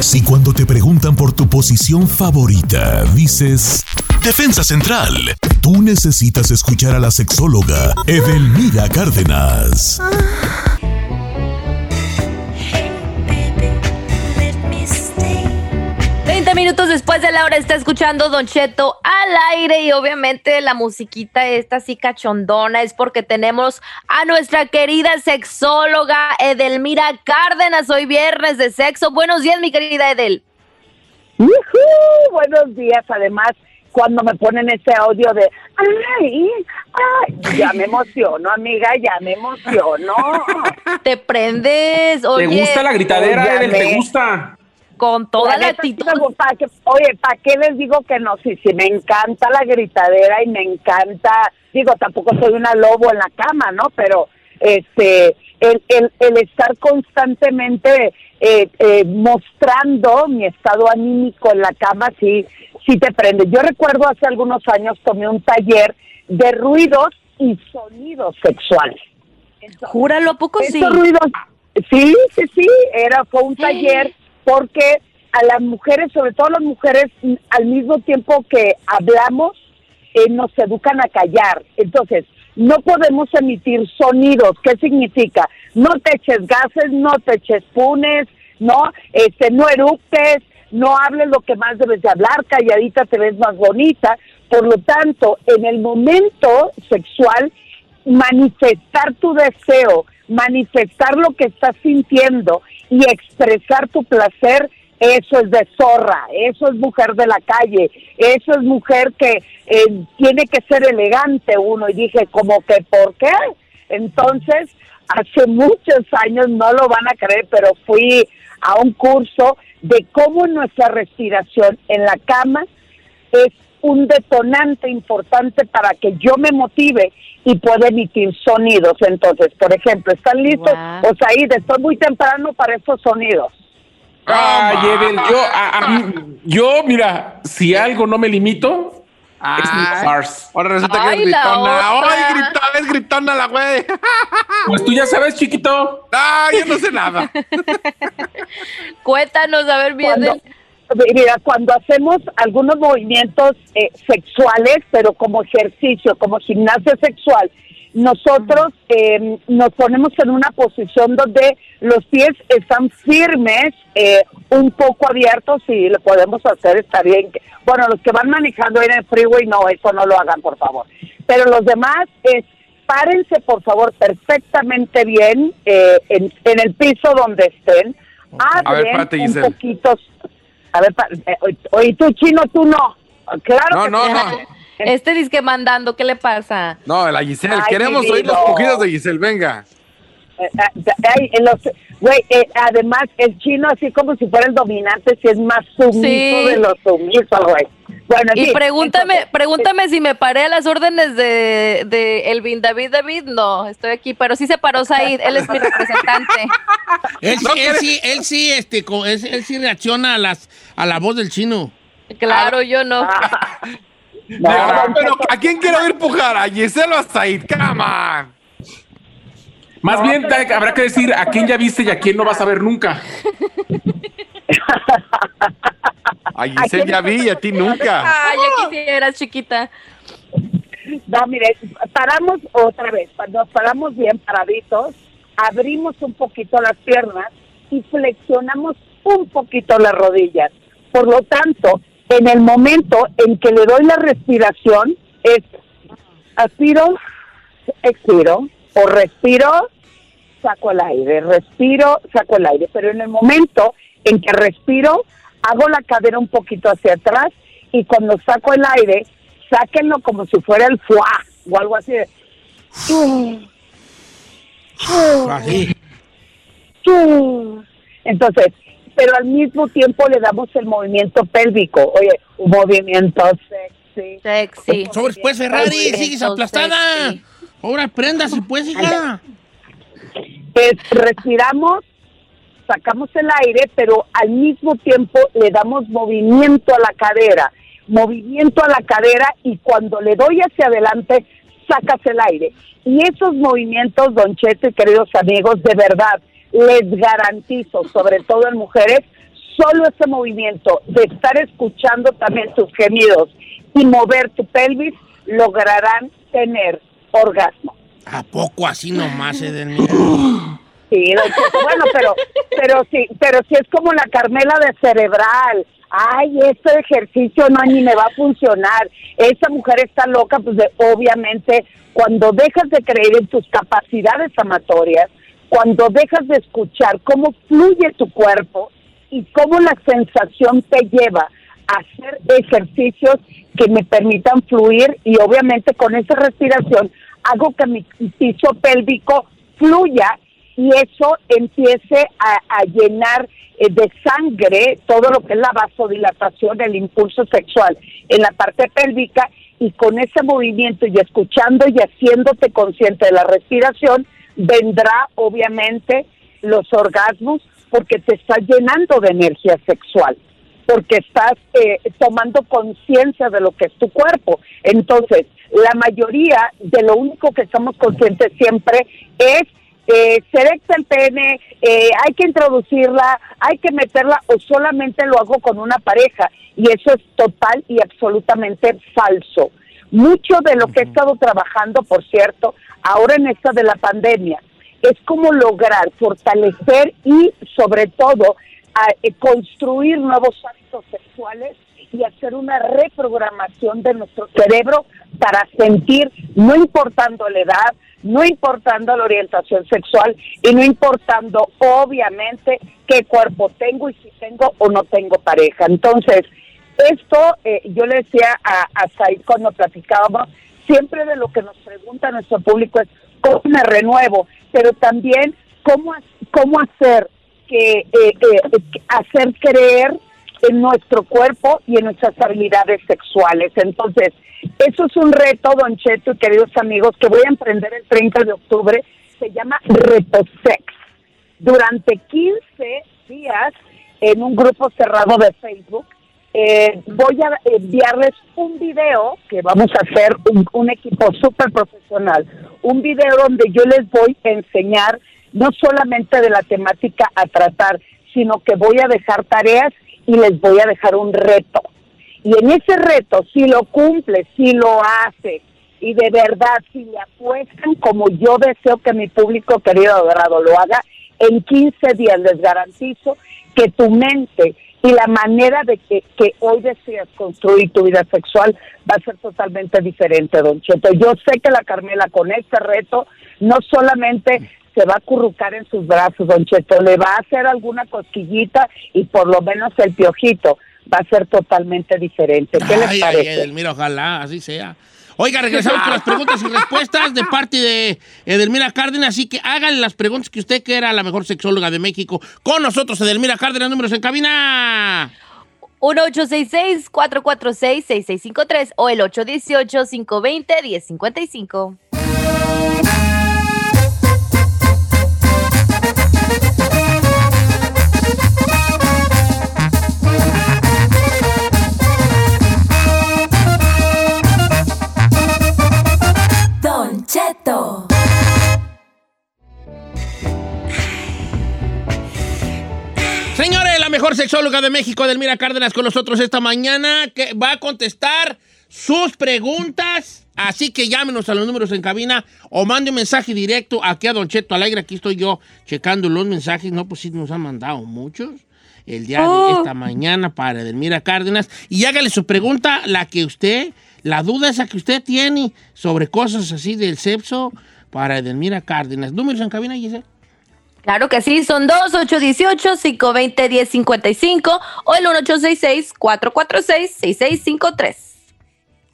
Si cuando te preguntan por tu posición favorita, dices Defensa Central, tú necesitas escuchar a la sexóloga Edelmira Cárdenas. 30 minutos después de la hora está escuchando Don Cheto al aire y obviamente la musiquita esta así cachondona es porque tenemos a nuestra querida sexóloga Edelmira Cárdenas. Hoy viernes de sexo. Buenos días, mi querida Edel. Buenos días, además cuando me ponen ese audio de ay, ay, ya me emociono, amiga, ya me emociono. Te prendes, oye. ¿Te gusta la gritadera, Edel? ¿Te gusta? Con toda la, neta, actitud. gusta, que- oye, ¿para qué les digo que no? Sí, sí, me encanta la gritadera y me encanta, digo, tampoco soy una lobo en la cama, ¿no? Pero este, el, el, el estar constantemente eh, eh, mostrando mi estado anímico en la cama, sí, sí te prende. Yo recuerdo hace algunos años tomé un taller de ruidos y sonidos sexuales. Júralo, ¿a poco sí? Ruidos, sí, sí, sí, era, fue un taller porque a las mujeres, sobre todo las mujeres, mm, al mismo tiempo que hablamos, eh, nos educan a callar. Entonces, no podemos emitir sonidos. ¿Qué significa? No te eches gases, no te eches punes, no, este, no eructes, no hables lo que más debes de hablar, calladita te ves más bonita. Por lo tanto, en el momento sexual, manifestar tu deseo, manifestar lo que estás sintiendo y expresar tu placer, eso es de zorra, eso es mujer de la calle, eso es mujer que eh, tiene que ser elegante uno. Y dije, como que, ¿por qué? Entonces, hace muchos años, no lo van a creer, pero fui a un curso de cómo nuestra respiración en la cama es un detonante importante para que yo me motive y pueda emitir sonidos. Entonces, por ejemplo, ¿están listos? Guau. O sea, ahí estoy muy temprano para esos sonidos. Ay, Edel, yo, a- a yo, mira, si algo no me limito, es mi Ay. farce. Ahora resulta Ay, que es la gritona. otra. ¡Ay, gritona! Es gritona la güey. Pues tú ya sabes, chiquito. ¡Ay, yo no sé nada! Cuéntanos, a ver, bien. Cuando, mira, cuando hacemos algunos movimientos eh, sexuales, pero como ejercicio, como gimnasia sexual, nosotros eh, nos ponemos en una posición donde los pies están firmes, eh, un poco abiertos, y lo podemos hacer, está bien. Bueno, los que van manejando en el freeway, no, eso no lo hagan, por favor. Pero los demás es, párense, por favor, perfectamente bien eh, en, en el piso donde estén. A ver, Abren párate, un poquito. A ver, pa- eh, oye, tú chino, tú no. Claro No, que no, no. Este disque mandando, ¿qué le pasa? No, la Giselle. Ay, Queremos oír los cogidos de Giselle. Venga. Eh, eh, ay, en los- Güey, eh, además, el chino, así como si fuera el dominante, si es más sumiso Sí. de los sumisos, güey. Bueno, en Y pregúntame, entonces, pregúntame si me paré a las órdenes de, de Elvin David David. No, estoy aquí, pero sí se paró Said, él es mi representante. Él, sí- No él sí, él sí, este, él, él sí reacciona a las a la voz del chino. Claro, yo no. no, No, don pero ¿a quién quiero oír pujar? ¿A Giselle o a Said? ¡Come on! Más bien te- habrá que decir a quién ya viste y a quién no vas a ver nunca. A Giselle ya vi y a ti nunca. Ay, ya quisieras, chiquita. No, mire, paramos otra vez, nos paramos bien paraditos, abrimos un poquito las piernas y flexionamos un poquito las rodillas. Por lo tanto, en el momento en que le doy la respiración, es aspiro, expiro, o respiro, saco el aire, respiro, saco el aire. Pero en el momento en que respiro, hago la cadera un poquito hacia atrás y cuando saco el aire, sáquenlo como si fuera el foie o algo así. de-. Entonces, pero al mismo tiempo le damos el movimiento pélvico. Oye, un movimiento sexy. Sexy. Sobres, pues, Ferrari, sigues aplastada. sexy. Ahora prendas, pues, hija. Es, respiramos, sacamos el aire, pero al mismo tiempo le damos movimiento a la cadera, movimiento a la cadera y cuando le doy hacia adelante, sacas el aire. Y esos movimientos, Don Cheto y queridos amigos, de verdad, les garantizo, sobre todo en mujeres, solo ese movimiento de estar escuchando también tus gemidos y mover tu pelvis lograrán tener orgasmo. ¿A poco así nomás, Edelmira? Sí, bueno, pero, pero sí, pero sí es como la Carmela de cerebral. Ay, este ejercicio no ni me va a funcionar. Esa mujer está loca, pues de- obviamente cuando dejas de creer en tus capacidades amatorias, cuando dejas de escuchar cómo fluye tu cuerpo y cómo la sensación te lleva a hacer ejercicios que me permitan fluir y obviamente con esa respiración hago que mi piso pélvico fluya y eso empiece a, llenar eh, de sangre todo lo que es la vasodilatación, el impulso sexual en la parte pélvica y con ese movimiento y escuchando y haciéndote consciente de la respiración, vendrá obviamente los orgasmos porque te está llenando de energía sexual porque estás eh, tomando conciencia de lo que es tu cuerpo. Entonces, la mayoría de lo único que estamos conscientes siempre es eh, se erecta el pene, eh, hay que introducirla, hay que meterla o solamente lo hago con una pareja y eso es total y absolutamente falso. Mucho de lo que he estado trabajando, por cierto, ahora en esta de la pandemia, es como lograr fortalecer y sobre todo a, eh, construir nuevos hábitos sexuales y hacer una reprogramación de nuestro cerebro para sentir, no importando la edad, no importando la orientación sexual y no importando obviamente qué cuerpo tengo y si tengo o no tengo pareja. Entonces, esto eh, yo le decía a, a Said cuando platicábamos, siempre de lo que nos pregunta nuestro público es cómo me renuevo, pero también cómo, cómo hacer que eh, eh, hacer creer en nuestro cuerpo y en nuestras habilidades sexuales. Entonces, eso es un reto, Don Cheto y queridos amigos, que voy a emprender el 30 de octubre. Se llama Reto Sex. Durante 15 días, en un grupo cerrado de Facebook, eh, voy a enviarles un video que vamos a hacer un, un equipo súper profesional, un video donde yo les voy a enseñar no solamente de la temática a tratar, sino que voy a dejar tareas y les voy a dejar un reto. Y en ese reto, si lo cumple, si lo hace, y de verdad, si le apuestan como yo deseo que mi público querido adorado lo haga, en 15 días les garantizo que tu mente y la manera de que, que hoy deseas construir tu vida sexual va a ser totalmente diferente, don Cheto. Yo sé que la Carmela con este reto no solamente se va a currucar en sus brazos, don Cheto, le va a hacer alguna cosquillita y por lo menos el piojito va a ser totalmente diferente. ¿Qué les Ay, ay, parece? Edelmira, ojalá, así sea. Oiga, regresamos con las preguntas y respuestas de parte de Edelmira Cárdenas, así que háganle las preguntas que usted que era la mejor sexóloga de México. Con nosotros, Edelmira Cárdenas, números en cabina. 1-866-446-6653 o el 818-520-1055. Mejor sexóloga de México, Edelmira Cárdenas, con nosotros esta mañana, que va a contestar sus preguntas. Así que llámenos a los números en cabina o mande un mensaje directo aquí a Don Cheto Alegre. Aquí estoy yo checando los mensajes. No, pues sí, nos han mandado muchos el día de esta mañana para Edelmira Cárdenas. Y hágale su pregunta, la que usted, la duda esa que usted tiene sobre cosas así del sexo para Edelmira Cárdenas. Números en cabina, Giselle. Claro que sí, son 2 818 520 1055 o el 1866 446 6653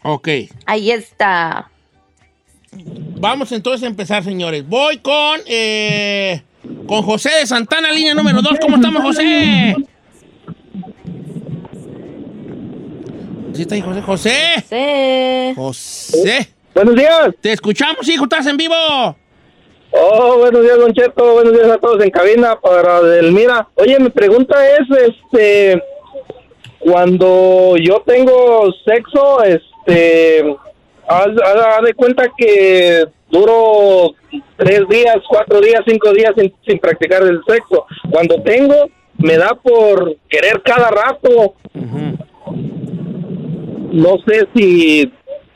Ok. Ahí está. Vamos entonces a empezar, señores. Voy con, eh, con José de Santana, línea número 2. ¿Cómo estamos, José? ¿Sí está ahí, José? José. Sí. José. Buenos días. Te escuchamos, hijo. ¿Estás en vivo? Oh, buenos días, Don Cheto. Buenos días a todos en cabina para Delmira. Oye, mi pregunta es, este, cuando yo tengo sexo, este, haz, de cuenta que duro tres días, cuatro días, cinco días sin, sin practicar el sexo. Cuando tengo, me da por querer cada rato. No sé si,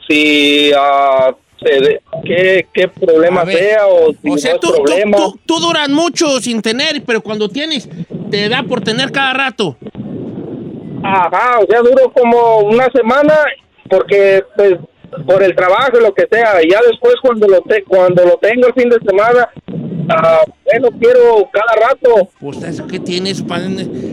si, ah, se de- qué, qué problema ver, sea o si O sea, no tú, problema. tú- tú duras mucho sin tener, pero cuando tienes, te da por tener cada rato. Ajá, o sea, duro como una semana porque pues por el trabajo y lo que sea, y ya después cuando lo te, cuando lo tengo el fin de semana, ah, bueno, quiero cada rato. Pues eso que tienes, pa-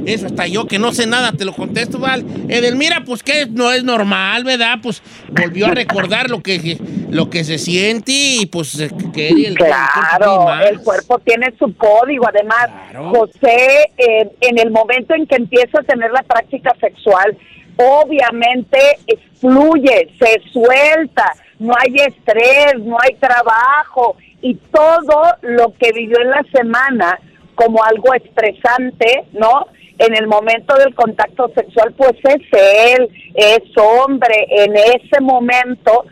eso hasta yo que no sé nada, te lo contesto, Val. Edelmira, pues que no es normal, ¿verdad? Pues volvió a recordar lo que, lo que se siente y pues eh, que el, el cuerpo Claro, el cuerpo tiene su código. Además, Claro. José, eh, en el momento en que empieza a tener la práctica sexual, obviamente fluye, se suelta, no hay estrés, no hay trabajo y todo lo que vivió en la semana como algo estresante, ¿no? En el momento del contacto sexual, pues es él, es hombre, en ese momento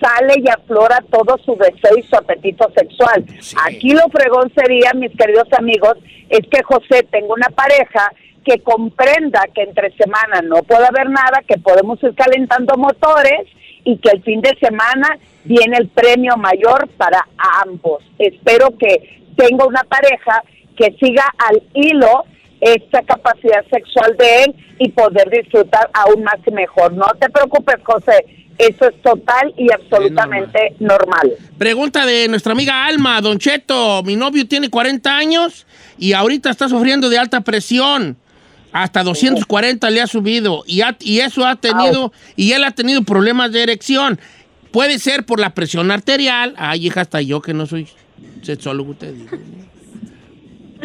sale y aflora todo su deseo y su apetito sexual. Sí. Aquí lo fregón sería, mis queridos amigos, es que José tenga una pareja que comprenda que entre semana no puede haber nada, que podemos ir calentando motores y que el fin de semana viene el premio mayor para ambos. Espero que tenga una pareja que siga al hilo esta capacidad sexual de él y poder disfrutar aún más y mejor. No te preocupes, José, eso es total y absolutamente normal. Pregunta de nuestra amiga Alma, Don Cheto, mi novio tiene 40 años y ahorita está sufriendo de alta presión. Hasta 240 le ha subido y, ha- y eso ha tenido, y él ha tenido problemas de erección. Puede ser por la presión arterial. Ay, hija, hasta yo que no soy sexólogo, te digo.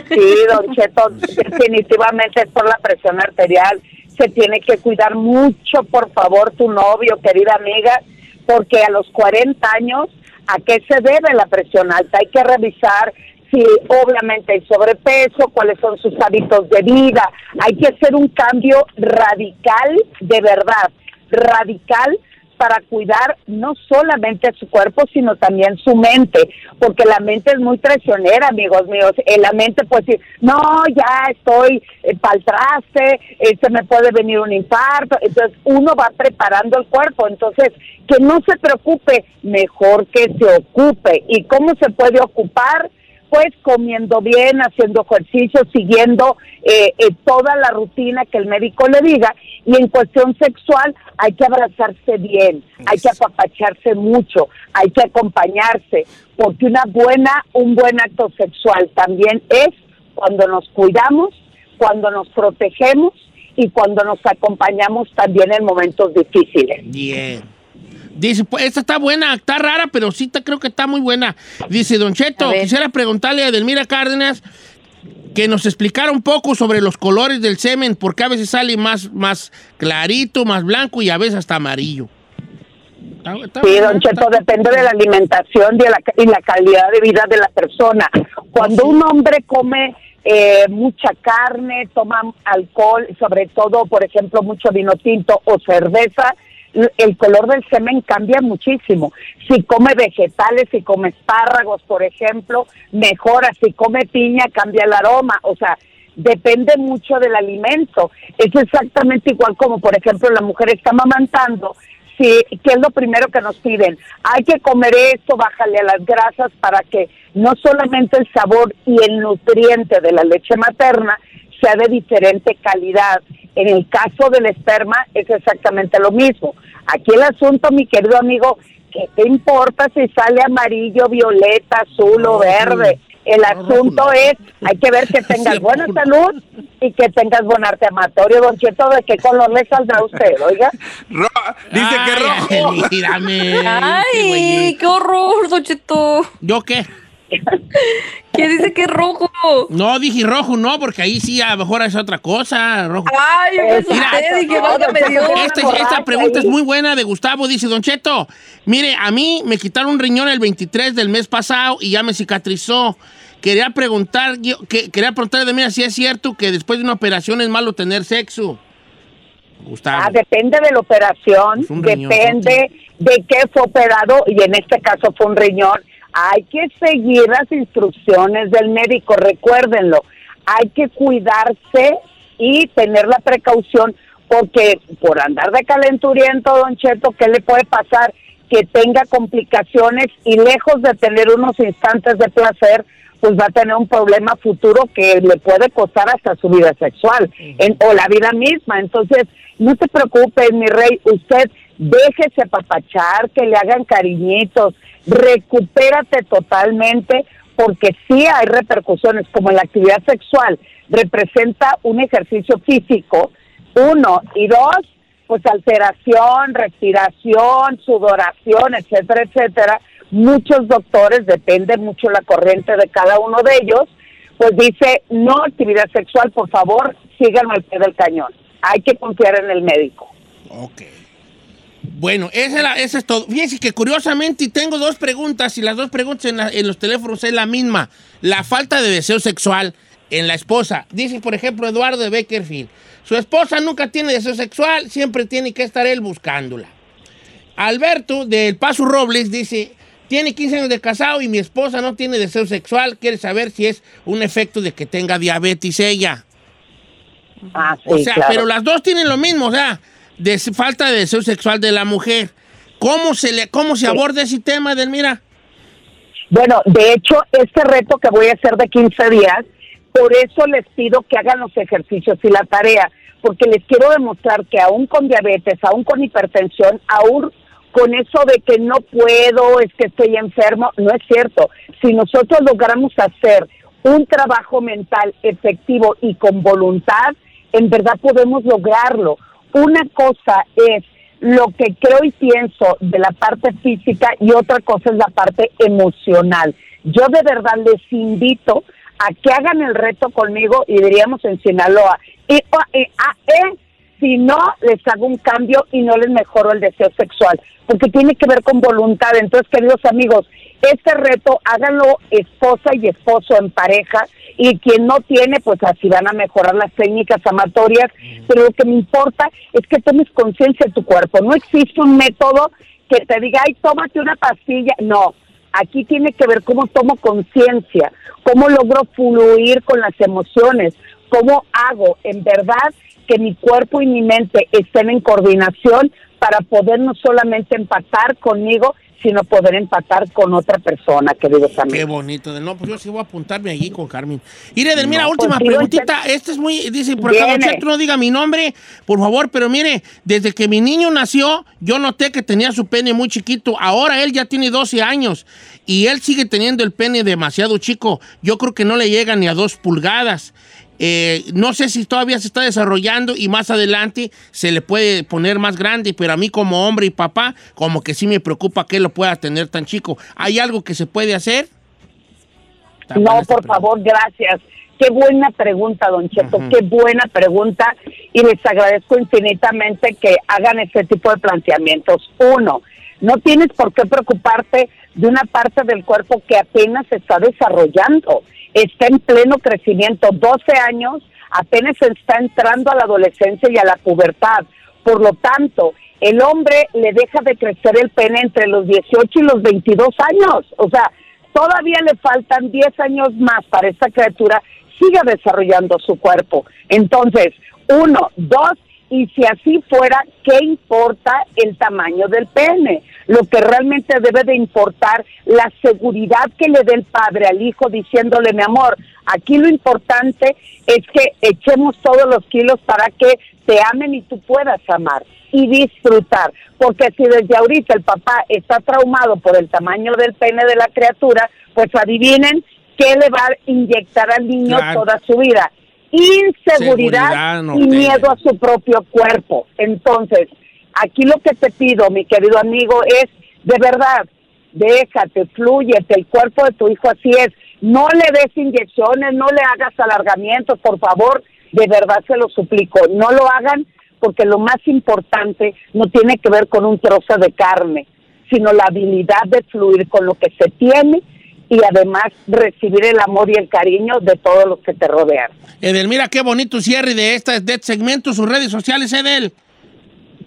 Sí, don Cheto, definitivamente es por la presión arterial. Se tiene que cuidar mucho, por favor, tu novio, querida amiga, porque a los 40 años, ¿a qué se debe la presión alta? Hay que revisar si obviamente hay sobrepeso, cuáles son sus hábitos de vida. Hay que hacer un cambio radical, de verdad, radical para cuidar no solamente su cuerpo, sino también su mente, porque la mente es muy traicionera, amigos míos. En la mente puede decir, no, ya estoy eh, pa'l traste, eh, se me puede venir un infarto. Entonces, uno va preparando el cuerpo. Entonces, que no se preocupe, mejor que se ocupe. ¿Y cómo se puede ocupar? Pues comiendo bien, haciendo ejercicio, siguiendo eh, eh, toda la rutina que el médico le diga. Y en cuestión sexual hay que abrazarse bien, hay que apapacharse mucho, hay que acompañarse, porque una buena, un buen acto sexual también es cuando nos cuidamos, cuando nos protegemos y cuando nos acompañamos también en momentos difíciles. Bien. Dice, pues esta está buena, está rara, pero sí te, creo que está muy buena. Dice, Don Cheto, quisiera preguntarle a Edelmira Cárdenas que nos explicara un poco sobre los colores del semen, porque a veces sale más, más clarito, más blanco y a veces hasta amarillo. Está- está Sí, don Cheto, está- depende de la alimentación y de la, y la calidad de vida de la persona. Cuando un hombre come eh, mucha carne, toma alcohol, sobre todo, por ejemplo, mucho vino tinto o cerveza, el color del semen cambia muchísimo. Si come vegetales, si come espárragos, por ejemplo, mejora. Si come piña, cambia el aroma. O sea, depende mucho del alimento. Es exactamente igual como, por ejemplo, la mujer está amamantando. Sí, ¿qué es lo primero que nos piden? Hay que comer esto, bájale a las grasas para que no solamente el sabor y el nutriente de la leche materna sea de diferente calidad. En el caso del esperma es exactamente lo mismo. Aquí el asunto, mi querido amigo, ¿qué te importa si sale amarillo, violeta, azul o verde? El asunto es, hay que ver que tengas buena salud y que tengas buen arte amatorio. Don Cheto, ¿de qué color le saldrá a usted, oiga? Ro- dice que rojo. ay, mírame. qué Ay, qué horror, Don Cheto. ¿Yo qué? ¿Quién dice que es rojo? No, dije rojo, no, porque ahí sí a lo mejor es otra cosa. Rojo. Ay, yo me asusté, Mira, dije, una Este- borracha esta pregunta es muy buena de Gustavo. Dice, Don Cheto, mire, a mí me quitaron un riñón el 23 del mes pasado y ya me cicatrizó. Quería preguntar, yo, que, quería preguntarle de mí si es cierto que después de una operación es malo tener sexo. Gustavo. Ah, depende de la operación, riñón, depende de qué fue operado y en este caso fue un riñón. Hay que seguir las instrucciones del médico, recuérdenlo. hay que cuidarse y tener la precaución porque por andar de calenturiento, don Cheto, ¿qué le puede pasar? Que tenga complicaciones y lejos de tener unos instantes de placer, pues va a tener un problema futuro que le puede costar hasta su vida sexual en- o la vida misma. Entonces, no te preocupes, mi rey, usted déjese papachar, que le hagan cariñitos, recupérate totalmente, porque sí hay repercusiones, como la actividad sexual representa un ejercicio físico, uno, y dos, pues alteración, respiración, sudoración, etcétera, etcétera. Muchos doctores, depende mucho la corriente de cada uno de ellos, pues dice, no actividad sexual, por favor, síganme al pie del cañón. Hay que confiar en el médico. Ok. Bueno, esa es todo. Fíjense que curiosamente tengo dos preguntas y las dos preguntas en, la- en los teléfonos es la misma. La falta de deseo sexual en la esposa. Dice, por ejemplo, Eduardo de Beckerfield. Su esposa nunca tiene deseo sexual, siempre tiene que estar él buscándola. Alberto del Paso Robles dice, tiene 15 años de casado y mi esposa no tiene deseo sexual, quiere saber si es un efecto de que tenga diabetes ella. Ah, sí, O sea, claro. pero las dos tienen lo mismo, o sea, de falta de deseo sexual de la mujer. ¿Cómo se le, cómo se aborda ese tema, Delmira? Bueno, de hecho, este reto que voy a hacer de 15 días, por eso les pido que hagan los ejercicios y la tarea, porque les quiero demostrar que aún con diabetes, aún con hipertensión, aún con eso de que no puedo, es que estoy enfermo, no es cierto. Si nosotros logramos hacer un trabajo mental efectivo y con voluntad, en verdad podemos lograrlo. Una cosa es lo que creo y pienso de la parte física y otra cosa es la parte emocional. Yo de verdad les invito a que hagan el reto conmigo y diríamos en Sinaloa. Y, o, e, a, e, si no, les hago un cambio y no les mejoro el deseo sexual, porque tiene que ver con voluntad. Entonces, queridos amigos, este reto háganlo esposa y esposo en pareja y quien no tiene, pues así van a mejorar las técnicas amatorias, pero lo que me importa es que tomes conciencia de tu cuerpo. No existe un método que te diga, ay, tómate una pastilla. No, aquí tiene que ver cómo tomo conciencia, cómo logro fluir con las emociones, cómo hago en verdad que mi cuerpo y mi mente estén en coordinación para poder no solamente empatar conmigo, sino poder empatar con otra persona, queridos Qué amigos. bonito. No, pues yo sí voy a apuntarme allí con Carmen. Mire, Delmira, No, última pues preguntita. Esta es muy, dice por acá, no diga mi nombre, por favor, pero mire, desde que mi niño nació, yo noté que tenía su pene muy chiquito. Ahora él ya tiene 12 años y él sigue teniendo el pene demasiado chico. Yo creo que no le llega ni a dos pulgadas. Eh, no sé si todavía se está desarrollando y más adelante se le puede poner más grande, pero a mí como hombre y papá, como que sí me preocupa que lo pueda tener tan chico. ¿Hay algo que se puede hacer? Está No, por pregunta. favor, gracias. Qué buena pregunta, don Cheto, qué buena pregunta. Y les agradezco infinitamente que hagan este tipo de planteamientos. Uno, no tienes por qué preocuparte de una parte del cuerpo que apenas se está desarrollando. Está en pleno crecimiento. 12 años, apenas está entrando a la adolescencia y a la pubertad. Por lo tanto, el hombre le deja de crecer el pene entre los 18 y los 22 años. O sea, todavía le faltan 10 años más para esta criatura siga desarrollando su cuerpo. Entonces, uno, dos, y si así fuera, ¿qué importa el tamaño del pene? Lo que realmente debe de importar, la seguridad que le dé el padre al hijo diciéndole, mi amor, aquí lo importante es que echemos todos los kilos para que te amen y tú puedas amar y disfrutar. Porque si desde ahorita el papá está traumado por el tamaño del pene de la criatura, pues adivinen qué le va a inyectar al niño Claro. toda su vida. Inseguridad Seguridad, no y miedo a su propio cuerpo. Entonces, aquí lo que te pido, mi querido amigo, es de verdad, déjate, fluyete, el cuerpo de tu hijo así es. No le des inyecciones, no le hagas alargamientos, por favor, de verdad se lo suplico, no lo hagan porque lo más importante no tiene que ver con un trozo de carne, sino la habilidad de fluir con lo que se tiene y además recibir el amor y el cariño de todos los que te rodean. Edelmira, qué bonito cierre de, esta, de este segmento, sus redes sociales, Edel.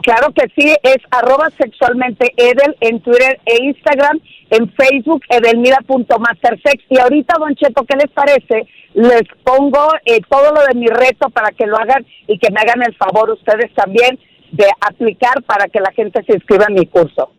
Claro que sí, es arroba sexualmente Edel en Twitter e Instagram, en Facebook edelmira.mastersex. Y ahorita, Don Cheto, ¿qué les parece? Les pongo eh, todo lo de mi reto para que lo hagan y que me hagan el favor ustedes también de aplicar para que la gente se inscriba en mi curso.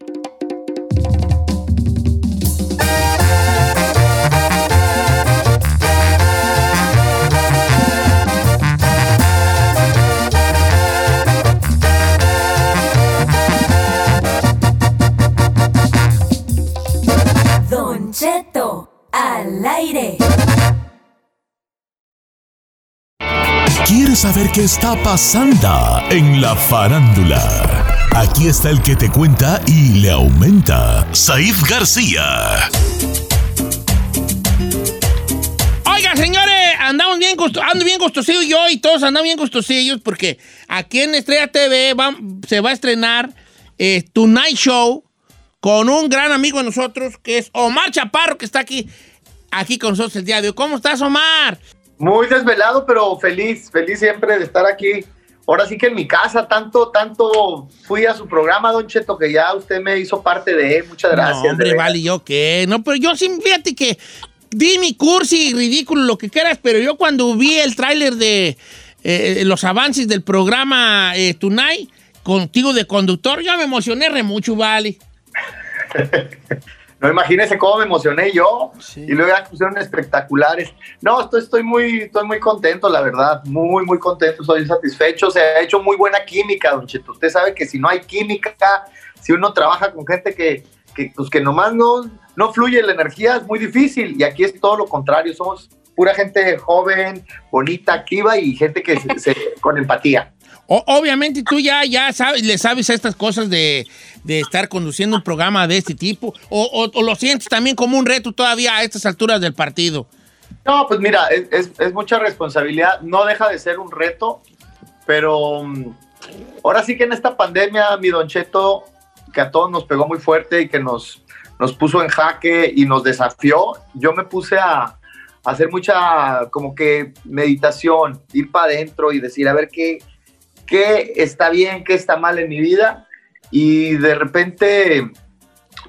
Al aire. ¿Quieres saber qué está pasando en la farándula? Aquí está el que te cuenta y le aumenta, Saif García. Oiga, señores, andamos bien, ando bien gustosillos yo y todos andamos bien gustosillos porque aquí en Estrella TV va- se va a estrenar eh, Tonight Show con un gran amigo de nosotros que es Omar Chaparro, que está aquí, aquí con nosotros el día de hoy. ¿Cómo estás, Omar? Muy desvelado, pero feliz, feliz siempre de estar aquí. Ahora sí que en mi casa, tanto, tanto fui a su programa, Don Cheto, que ya usted me hizo parte de él. Muchas gracias. no, hombre, vale, ¿yo qué? No, pero yo sí, fíjate que di mi cursi, ridículo, lo que quieras, pero yo cuando vi el tráiler de eh, los avances del programa eh, Tonight, contigo de conductor, yo me emocioné re mucho, vale. No imagínese cómo me emocioné yo y luego ya pusieron espectaculares. No, estoy, estoy muy, estoy muy contento, la verdad, muy, muy contento, estoy satisfecho. Se ha hecho muy buena química, Don Cheto. Usted sabe que si no hay química, si uno trabaja con gente que, que, pues, que nomás no, no fluye la energía, es muy difícil. Y aquí es todo lo contrario, somos pura gente joven, bonita, activa y gente que se- se- con empatía. Obviamente tú ya, ya sabes, le sabes a estas cosas de, de estar conduciendo un programa de este tipo, o, lo sientes también como un reto todavía a estas alturas del partido. No, pues mira, es, es- mucha responsabilidad, no deja de ser un reto, pero mm, ahora sí que en esta pandemia, mi Don Cheto, que a todos nos pegó muy fuerte y que nos, nos puso en jaque y nos desafió, yo me puse a, a hacer mucha como que meditación, ir para adentro y decir, a ver qué, qué está bien, qué está mal en mi vida. Y de repente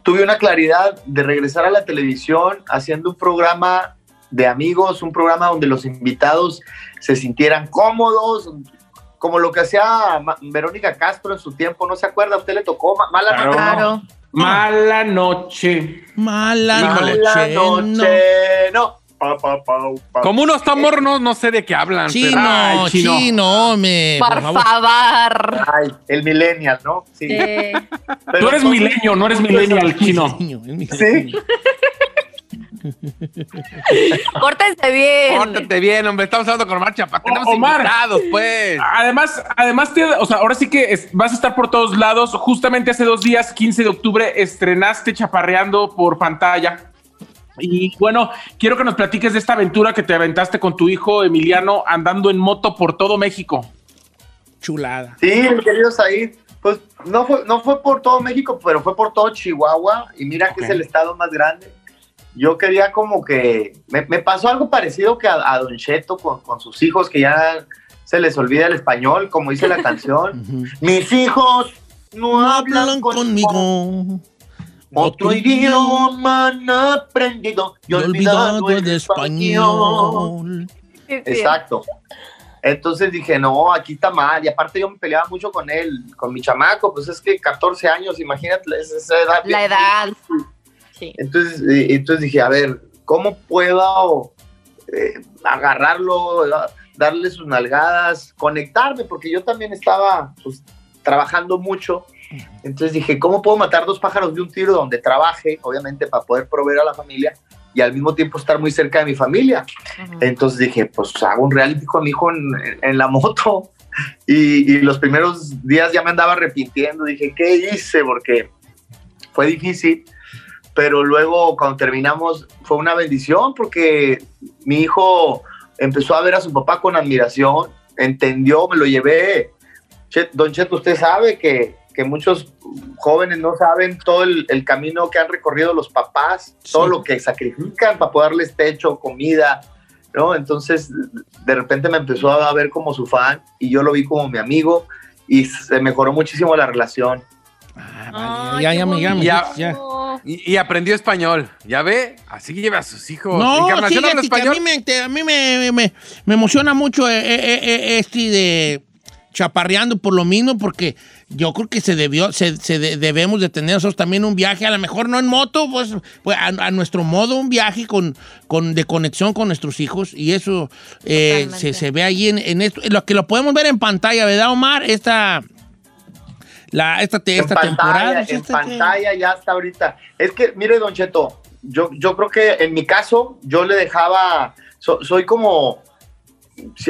tuve una claridad de regresar a la televisión haciendo un programa de amigos, un programa donde los invitados se sintieran cómodos, como lo que hacía Verónica Castro en su tiempo, ¿no se acuerda? ¿A usted le tocó Ma- mala Claro. noche? Claro. Mala noche. Mala Híjole. Mala noche, no. noche, no. Pa, pa, pa, pa. Como unos tambor, no, no sé de qué hablan. Chino, pero- Ay, chino, me. Por favor. Ay, el millennial, ¿no? Sí. Eh, Tú eres milenio, no eres millennial, chino. Sí. Córtense bien. Pórtate bien, hombre. Estamos hablando con Omar Chaparro. Tenemos Omar. invitados, pues. Además, además te- o sea, ahora sí que es- vas a estar por todos lados. Justamente hace dos días, 15 de octubre, estrenaste Chaparreando por pantalla. Y bueno, quiero que nos platiques de esta aventura que te aventaste con tu hijo Emiliano andando en moto por todo México. Chulada. Sí, mi querido Said, pues no fue, no fue por todo México, pero fue por todo Chihuahua y mira que es el estado más grande. Yo quería como que, me, me pasó algo parecido que a, a Don Cheto con, con sus hijos, que ya se les olvida el español, como dice la canción. Mis hijos no hablan Hablan conmigo. conmigo. Otro idioma han aprendido y olvidado olvidado el español. español. Exacto. Entonces dije, no, aquí está mal. Y aparte yo me peleaba mucho con él, con mi chamaco, pues es que 14 años, imagínate, es esa edad. La edad. Sí. Entonces, entonces dije, a ver, ¿cómo puedo eh, agarrarlo, darle sus nalgadas, conectarme? Porque yo también estaba pues, trabajando mucho. Entonces dije, ¿cómo puedo matar dos pájaros de un tiro donde trabaje, obviamente, para poder proveer a la familia y al mismo tiempo estar muy cerca de mi familia? Ujú. Entonces dije, pues hago un reality con mi hijo en, en la moto. Y, y los primeros días ya me andaba arrepintiendo. Dije, ¿qué hice? Porque fue difícil. Pero luego, cuando terminamos, fue una bendición porque mi hijo empezó a ver a su papá con admiración, entendió, me lo llevé. Don Cheto, usted sabe que, que muchos jóvenes no saben todo el, el camino que han recorrido los papás, todo Sí. lo que sacrifican para poder darles techo, comida, ¿no? Entonces, de repente me empezó a ver como su fan y yo lo vi como mi amigo y se mejoró muchísimo la relación. Ah, Ay, ya, ya me ya Ya. Y, y aprendió español. ¿Ya ve? Así lleva a sus hijos. No, habla fíjate que a español. mí me, te- a mí me, me- me emociona mucho eh, eh, eh, este de chaparreando por lo mismo, porque yo creo que se debió, se, se de- debemos de tener nosotros también un viaje, a lo mejor no en moto, pues, pues, a, a nuestro modo un viaje con, con, de conexión con nuestros hijos, y eso eh, se, se ve ahí en, en esto, lo que lo podemos ver en pantalla, ¿verdad, Omar? Esta, la, esta, esta en temporada. pantalla, en esta pantalla ya hasta ahorita. Es que, mire, Don Cheto, yo, yo creo que en mi caso, yo le dejaba, so- soy como,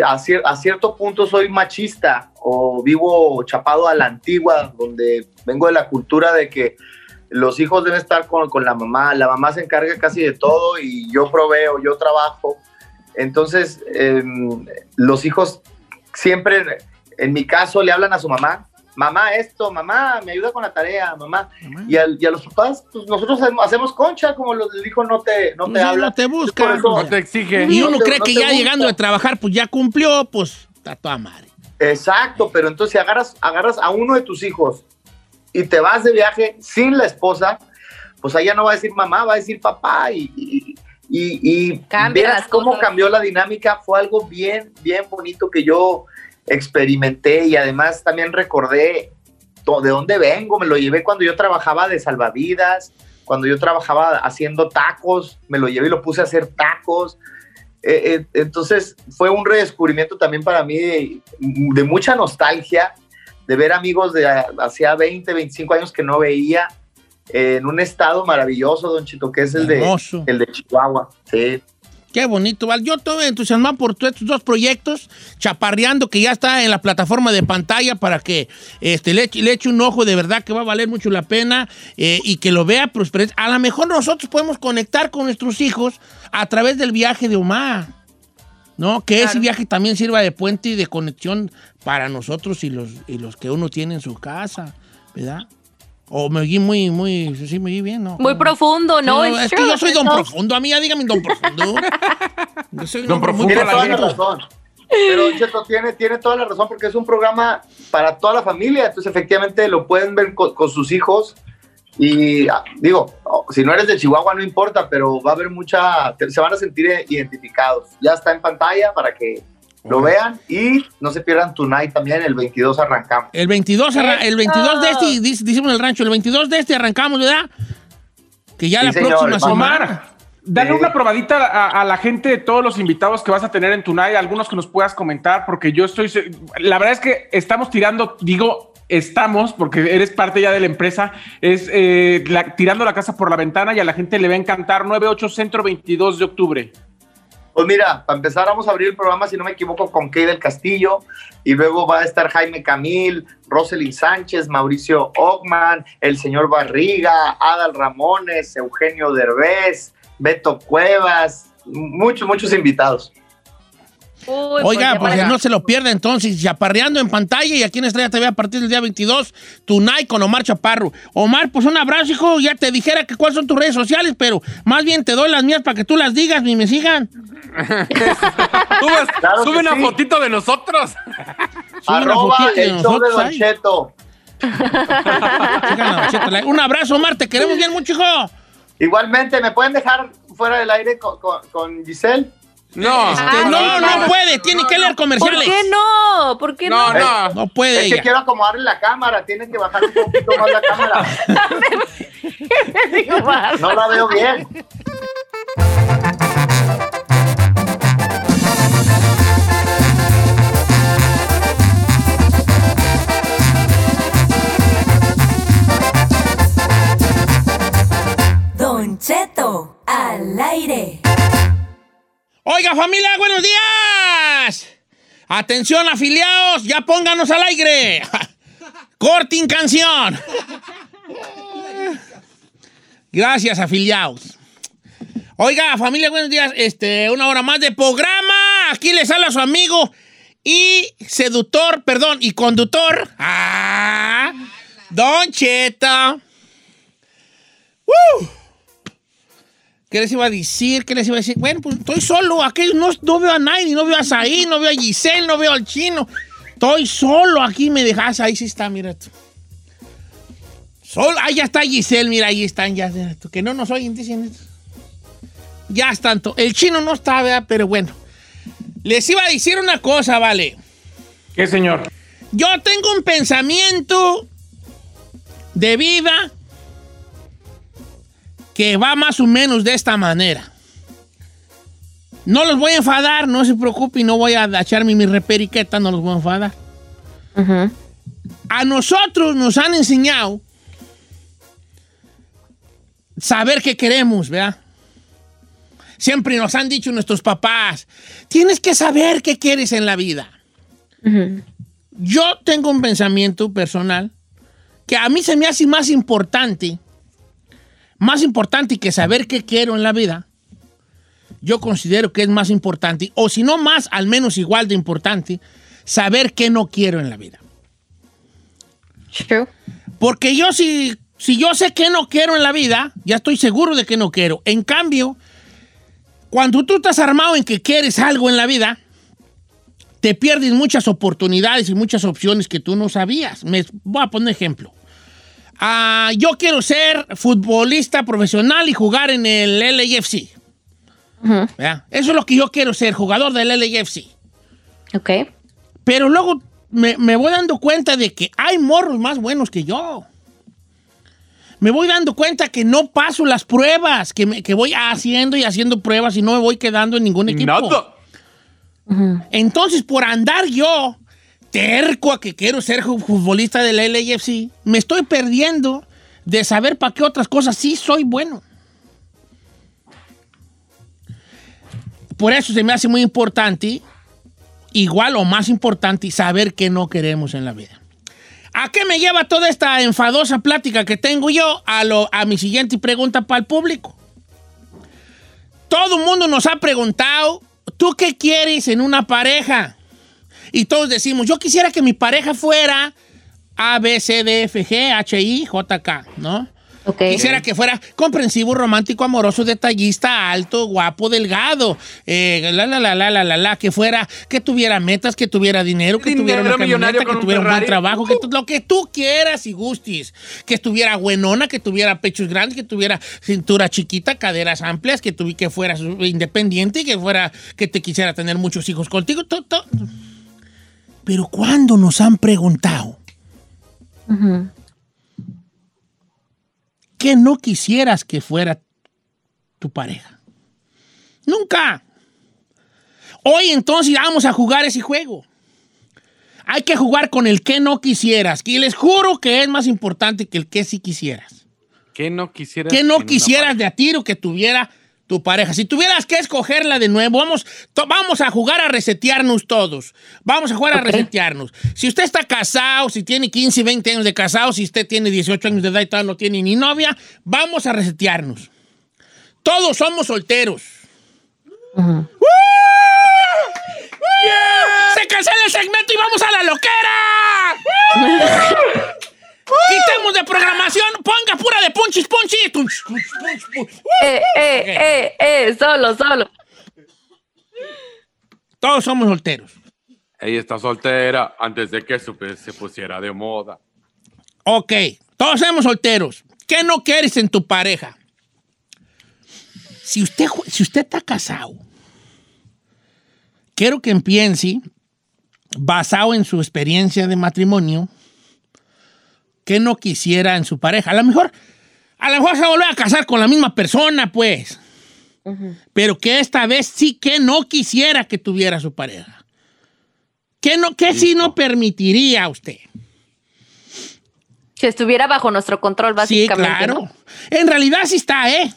a, a cierto punto soy machista o vivo chapado a la antigua, donde vengo de la cultura de que los hijos deben estar con, con la mamá, la mamá se encarga casi de todo y yo proveo, yo trabajo. Entonces, em, los hijos siempre, en mi caso, le hablan a su mamá, mamá esto, mamá, me ayuda con la tarea, mamá. Mamá. Y, al- y a los papás, pues nosotros hacemos, concha, como los el hijo no te, no te habla. no te busca. No te exige. Y No uno cree no que ya llegando de trabajar, pues ya cumplió, pues está toda madre. Exacto, pero entonces si agarras, agarras a uno de tus hijos y te vas de viaje sin la esposa, pues allá no va a decir mamá, va a decir papá y, y, y, y las cómo cosas. cambió la dinámica, fue algo bien, bien bonito que yo experimenté y además también recordé de dónde vengo, me lo llevé cuando yo trabajaba de salvavidas, cuando yo trabajaba haciendo tacos, me lo llevé y lo puse a hacer tacos. Eh, eh, entonces fue un redescubrimiento también para mí de, de mucha nostalgia, de ver amigos de hacía 20, 25 años que no veía eh, en un estado maravilloso, don Chito, que es el de, el de Chihuahua. Sí. Qué bonito, Val. Yo estoy entusiasmado por estos dos proyectos, Chaparreando, que ya está en la plataforma de pantalla para que este, le, eche- le eche un ojo de verdad que va a valer mucho la pena eh, y que lo vea. prosperar. A lo mejor nosotros podemos conectar con nuestros hijos a través del viaje de Omar. ¿No? Que ese viaje también sirva de puente y de conexión para nosotros y los, y los que uno tiene en su casa, ¿verdad? O me oí muy, muy, sí, me oí bien, ¿no? Muy profundo, ¿no? Es que yo soy don no. profundo. A mí ya dígame don profundo. Yo soy Don hombre muy Profundo Tiene toda la razón. Pero Cheto tiene, tiene toda la razón porque es un programa para toda la familia. Entonces, efectivamente, lo pueden ver con, con sus hijos. Y ah, digo, si no eres de Chihuahua, no importa, pero va a haber mucha. Se van a sentir eh, identificados. Ya está en pantalla para que lo vean y no se pierdan Tonight también. El 22 arrancamos. El 22, arra- el 22 de este, dice- decimos en el rancho, el 22 de este arrancamos, ¿verdad? Que ya Sí, la señor, próxima semana. Omar, dale Sí. una probadita a, a la gente de todos los invitados que vas a tener en Tonight, algunos que nos puedas comentar, porque yo estoy. La verdad es que estamos tirando, digo, estamos, porque eres parte ya de la empresa, es eh, la- tirando la casa por la ventana y a la gente le va a encantar. 98 Centro 22 de octubre. Pues mira, para empezar vamos a abrir el programa, si no me equivoco, con Kay del Castillo y luego va a estar Jaime Camil, Roselyn Sánchez, Mauricio Ogman, el señor Barriga, Adal Ramones, Eugenio Derbez, Beto Cuevas, muchos, muchos invitados. Uy, Oiga, pues para- no se lo pierda entonces, chaparreando en pantalla y aquí en Estrella TV a partir del día 22, Tonight con Omar Chaparro. Omar, pues un abrazo, hijo. Ya te dijera que cuáles son tus redes sociales, pero más bien te doy las mías para que tú las digas y me sigan. Claro sube una sí. fotito de nosotros. Sube una Arroba fotito de. Un abrazo, Omar. Te queremos bien mucho, hijo. Igualmente, ¿me pueden dejar fuera del aire con, con- con Giselle? No. Este, Ah, no, no, no puede. Tiene que leer ¿Por comerciales. qué no? ¿Por qué no? No, no. No puede Es que quiero acomodarle la cámara, tienen que bajar un poquito más la cámara. No la veo bien. Don Cheto al aire. Oiga, familia, buenos días. Atención, afiliados, ya pónganos al aire. Corting canción. Gracias, afiliados. Oiga, familia, buenos días. Este, una hora más de programa. Aquí les habla su amigo y seductor, perdón, y conductor. Ah, Don Cheta. ¿Qué les iba a decir? ¿Qué les iba a decir? Bueno, pues estoy solo. Aquí no, no veo a nadie, no veo a Saí, no veo a Giselle, no veo al chino. Estoy solo aquí, me dejas. Ahí sí está, mira tú. Solo, ahí ya está Giselle, mira, ahí están ya. mira tú, Que no nos oyen, dicen. Ya están. to- El chino no está, ¿verdad? Pero bueno. Les iba a decir una cosa, vale. ¿Qué, señor? Yo tengo un pensamiento de vida que va más o menos de esta manera. No los voy a enfadar, no se preocupen, no voy a echarme mi reperiqueta, no los voy a enfadar. A nosotros nos han enseñado saber qué queremos, ¿verdad? Siempre nos han dicho nuestros papás, tienes que saber qué quieres en la vida. Yo tengo un pensamiento personal que a mí se me hace más importante, más importante que saber qué quiero en la vida. Yo considero que es más importante, o si no más, al menos igual de importante, saber qué no quiero en la vida. True. Porque yo si, si yo sé qué no quiero en la vida, ya estoy seguro de que no quiero. En cambio, cuando tú estás armado en que quieres algo en la vida, te pierdes muchas oportunidades y muchas opciones que tú no sabías. Me voy a poner ejemplo. Ah, yo quiero ser futbolista profesional y jugar en el LAFC. Eso es lo que yo quiero ser, jugador del LAFC. Ok. Pero luego me, me voy dando cuenta de que hay morros más buenos que yo. Me voy dando cuenta que no paso las pruebas, que, me- que voy haciendo y haciendo pruebas y no me voy quedando en ningún equipo. Nada. Entonces, por andar yo terco a que quiero ser futbolista del LAFC, me estoy perdiendo de saber para qué otras cosas sí soy bueno. Por eso se me hace muy importante, igual o más importante, saber qué no queremos en la vida. ¿A qué me lleva toda esta enfadosa plática que tengo yo? A, lo, a mi siguiente pregunta para el público. Todo el mundo nos ha preguntado, ¿tú qué quieres en una pareja? Y todos decimos, yo quisiera que mi pareja fuera A, B, C, D, F, G, H, I, J, K, ¿no? Ok. Quisiera que fuera comprensivo, romántico, amoroso, detallista, alto, guapo, delgado, eh, la, la, la, la, la, la, la, que fuera, que tuviera metas, que tuviera dinero, que Dinero, tuviera una millonario camioneta, que un tuviera un buen trabajo, que tu- lo que tú quieras y gustes, que estuviera buenona, que tuviera pechos grandes, que tuviera cintura chiquita, caderas amplias, que, tuvi- que fuera independiente y que fuera, que te quisiera tener muchos hijos contigo. to- to- Pero cuando nos han preguntado que no quisieras que fuera tu pareja. Nunca. Hoy entonces vamos a jugar ese juego. Hay que jugar con el que no quisieras. Y les juro que es más importante que el que sí quisieras. ¿Qué no quisieras? Que en no quisieras de a tiro que tuviera tu pareja. Si tuvieras que escogerla de nuevo, vamos, vamos a jugar a resetearnos todos. Vamos a jugar a resetearnos. Si usted está casado, si tiene 15, 20 años de casado, si usted tiene 18 años de edad y todavía no tiene ni novia, vamos a resetearnos. Todos somos solteros. ¡Woo! ¡Se cancela el segmento y vamos a la loquera! Quitemos de programación, ponga pura de punchis punchis. Eh, eh, eh, eh, solo, solo. Todos somos solteros. Ella está soltera antes de que se pusiera de moda. Ok, todos somos solteros. ¿Qué no quieres en tu pareja? Si usted, si usted está casado, quiero que piense, basado en su experiencia de matrimonio, que no quisiera en su pareja. A lo mejor, a lo mejor se va a casar con la misma persona, pues. Pero que esta vez sí que no quisiera que tuviera su pareja. ¿Qué, no, qué sí no permitiría a usted? Si estuviera bajo nuestro control, Sí, básicamente. claro. ¿no? En realidad sí está, ¿eh?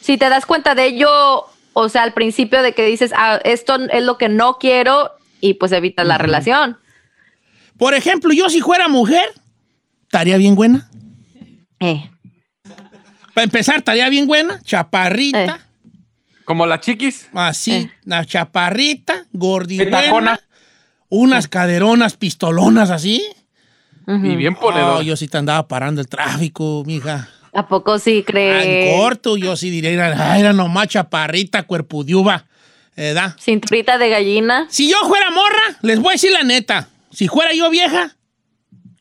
Si te das cuenta de ello, o sea, al principio de que dices, ah, esto es lo que no quiero, y pues evitas la relación. Por ejemplo, yo si fuera mujer, estaría bien buena. Eh. Para empezar, estaría bien buena, chaparrita, Eh. Como las chiquis. así, Eh. una chaparrita, gordita, unas caderonas pistolonas así. Y bien Oh, ponedor. yo sí te andaba parando el tráfico, mija. ¿A poco sí crees? En corto, yo sí diría, era, era nomás chaparrita, cuerpo de uva. ¿Edad? Cinturita de gallina. Si yo fuera morra, les voy a decir la neta. Si fuera yo vieja,